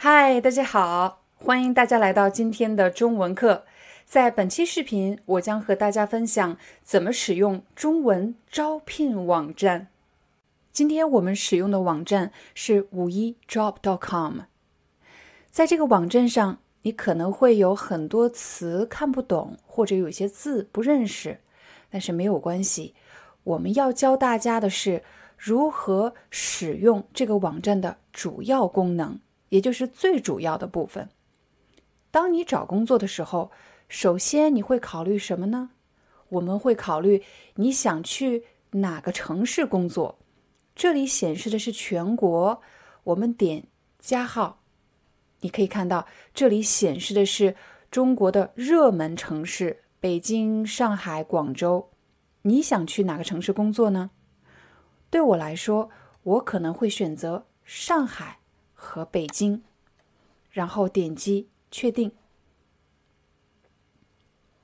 嗨，大家好，欢迎大家来到今天的中文课。在本期视频，我将和大家分享怎么使用中文招聘网站。今天我们使用的网站是五一 job.com。在这个网站上，你可能会有很多词看不懂，或者有些字不认识，但是没有关系。我们要教大家的是如何使用这个网站的主要功能。也就是最主要的部分。当你找工作的时候，首先你会考虑什么呢？我们会考虑你想去哪个城市工作。这里显示的是全国，我们点加号，你可以看到这里显示的是中国的热门城市：北京、上海、广州。你想去哪个城市工作呢？对我来说，我可能会选择上海。和北京，然后点击确定。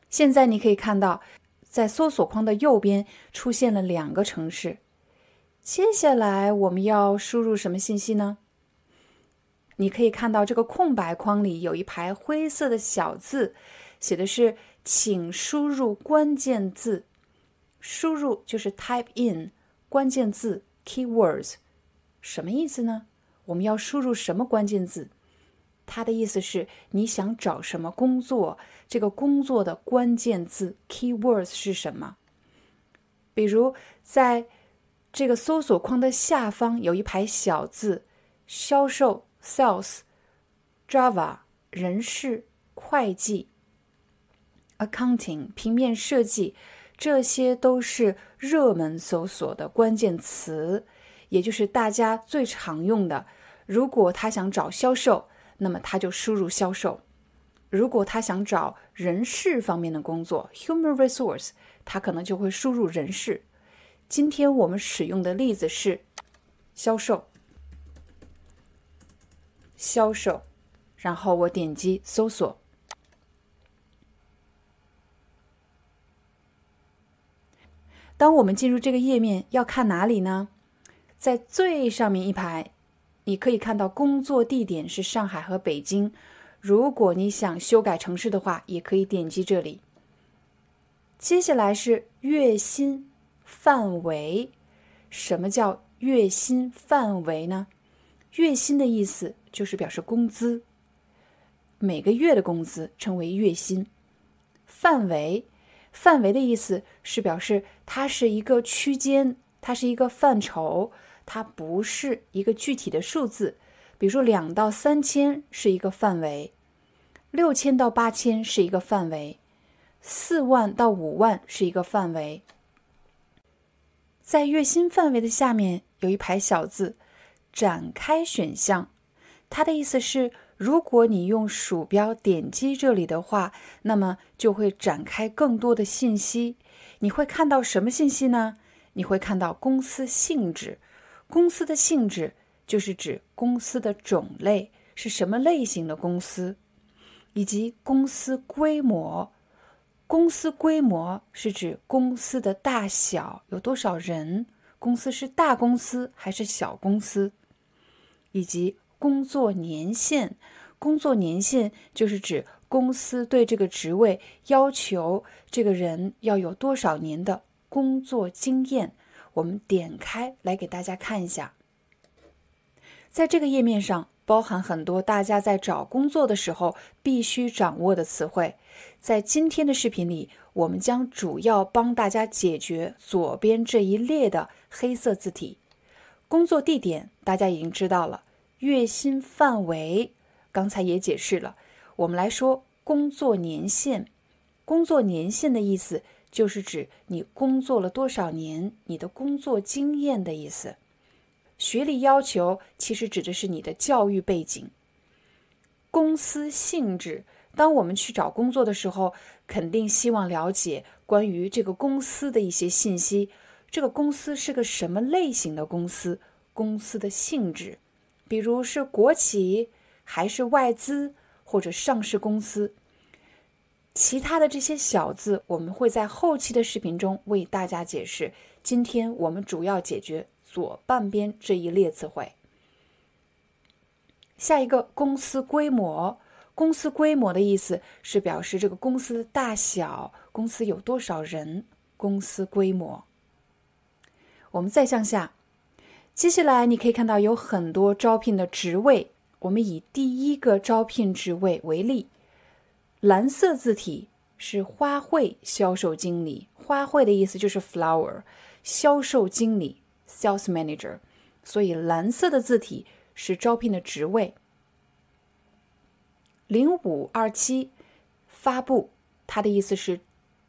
现在你可以看到，在搜索框的右边出现了两个城市。接下来我们要输入什么信息呢？你可以看到这个空白框里有一排灰色的小字，写的是“请输入关键字”。输入就是 type in 关键字 keywords，什么意思呢？我们要输入什么关键字？它的意思是你想找什么工作？这个工作的关键字 keywords 是什么？比如在这个搜索框的下方有一排小字：销售 （sales）、Java、人事、会计、accounting、平面设计，这些都是热门搜索的关键词。也就是大家最常用的。如果他想找销售，那么他就输入销售；如果他想找人事方面的工作 （human resource），他可能就会输入人事。今天我们使用的例子是销售，销售，然后我点击搜索。当我们进入这个页面，要看哪里呢？在最上面一排，你可以看到工作地点是上海和北京。如果你想修改城市的话，也可以点击这里。接下来是月薪范围。什么叫月薪范围呢？月薪的意思就是表示工资，每个月的工资称为月薪。范围，范围的意思是表示它是一个区间，它是一个范畴。它不是一个具体的数字，比如说两到三千是一个范围，六千到八千是一个范围，四万到五万是一个范围。在月薪范围的下面有一排小字“展开”选项，它的意思是，如果你用鼠标点击这里的话，那么就会展开更多的信息。你会看到什么信息呢？你会看到公司性质。公司的性质就是指公司的种类是什么类型的公司，以及公司规模。公司规模是指公司的大小，有多少人，公司是大公司还是小公司，以及工作年限。工作年限就是指公司对这个职位要求这个人要有多少年的工作经验。我们点开来给大家看一下，在这个页面上包含很多大家在找工作的时候必须掌握的词汇。在今天的视频里，我们将主要帮大家解决左边这一列的黑色字体。工作地点大家已经知道了，月薪范围刚才也解释了。我们来说工作年限，工作年限的意思。就是指你工作了多少年，你的工作经验的意思。学历要求其实指的是你的教育背景。公司性质。当我们去找工作的时候，肯定希望了解关于这个公司的一些信息。这个公司是个什么类型的公司？公司的性质，比如是国企还是外资或者上市公司。其他的这些小字，我们会在后期的视频中为大家解释。今天我们主要解决左半边这一列词汇。下一个，公司规模。公司规模的意思是表示这个公司大小，公司有多少人。公司规模。我们再向下，接下来你可以看到有很多招聘的职位。我们以第一个招聘职位为例，蓝色字体是花卉销售经理。花卉的意思就是 flower，销售经理 sales manager。所以蓝色的字体是招聘的职位。零五二七发布，它的意思是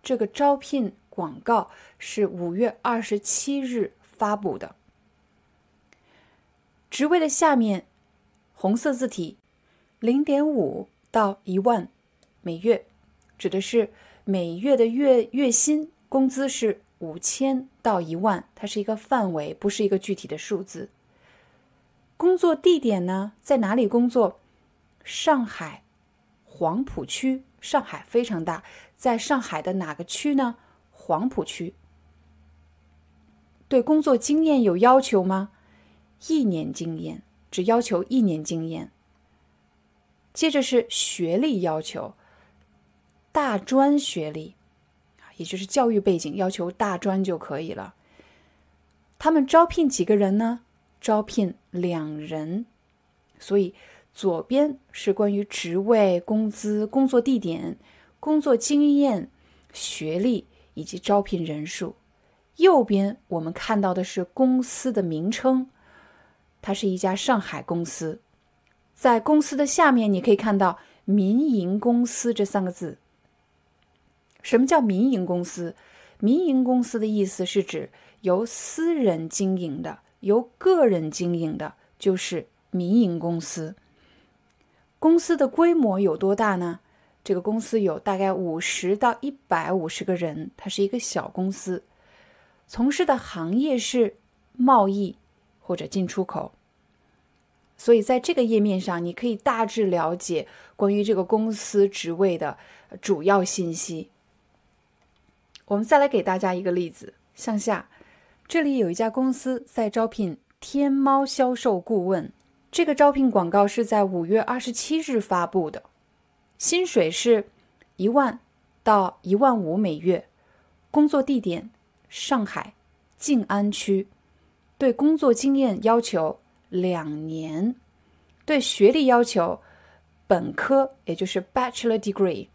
这个招聘广告是五月二十七日发布的。职位的下面红色字体零点五到一万每月，指的是每月的月月薪工资是五千到一万，它是一个范围，不是一个具体的数字。工作地点呢，在哪里工作？上海。黄浦区，上海非常大，在上海的哪个区呢？黄浦区。对工作经验有要求吗？一年经验，只要求一年经验。接着是学历要求，大专学历，也就是教育背景要求大专就可以了。他们招聘几个人呢？招聘两人，所以。左边是关于职位、工资、工作地点、工作经验、学历以及招聘人数。右边我们看到的是公司的名称，它是一家上海公司。在公司的下面，你可以看到“民营公司”这三个字。什么叫民营公司？民营公司的意思是指由私人经营的、由个人经营的，就是民营公司。公司的规模有多大呢？这个公司有大概五十到一百五十个人，它是一个小公司，从事的行业是贸易或者进出口。所以在这个页面上，你可以大致了解关于这个公司职位的主要信息。我们再来给大家一个例子，向下，这里有一家公司在招聘天猫销售顾问。这个招聘广告是在五月二十七日发布的，薪水是一万到一万五每月，工作地点上海静安区，对工作经验要求两年，对学历要求本科，也就是 Bachelor Degree。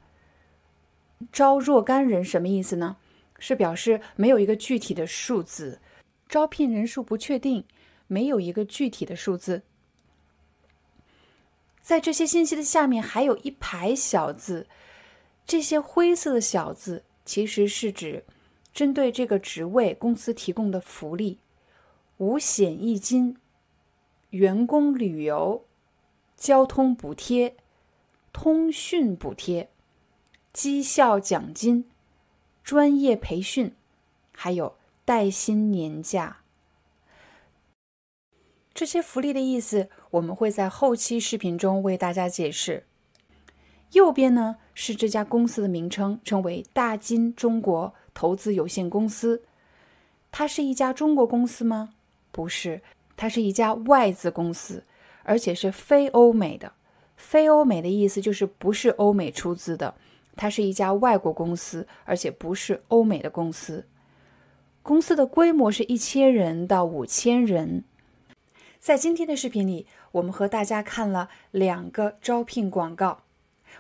招若干人什么意思呢？是表示没有一个具体的数字，招聘人数不确定，没有一个具体的数字。在这些信息的下面还有一排小字，这些灰色的小字其实是指针对这个职位公司提供的福利：五险一金、员工旅游、交通补贴、通讯补贴、绩效奖金、专业培训，还有带薪年假。这些福利的意思，我们会在后期视频中为大家解释。右边呢是这家公司的名称，称为大金中国投资有限公司。它是一家中国公司吗？不是，它是一家外资公司，而且是非欧美的。非欧美的意思就是不是欧美出资的，它是一家外国公司，而且不是欧美的公司。公司的规模是一千人到五千人。在今天的视频里，我们和大家看了两个招聘广告。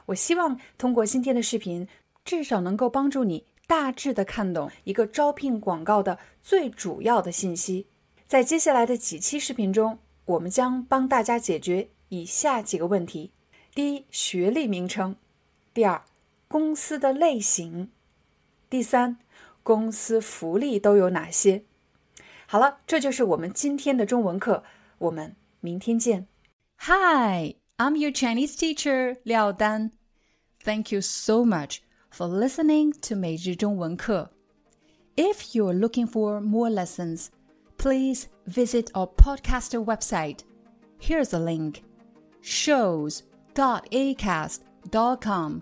我希望通过今天的视频，至少能够帮助你大致的看懂一个招聘广告的最主要的信息。在接下来的几期视频中，我们将帮大家解决以下几个问题：第一，学历名称；第二，公司的类型；第三，公司福利都有哪些？好了，这就是我们今天的中文课。我们明天见。Hi。 I'm your Chinese teacher, Liao Dan. Thank you so much for listening to 每日中文课. If you're looking for more lessons, please visit our podcaster website. Here's a link shows.acast.com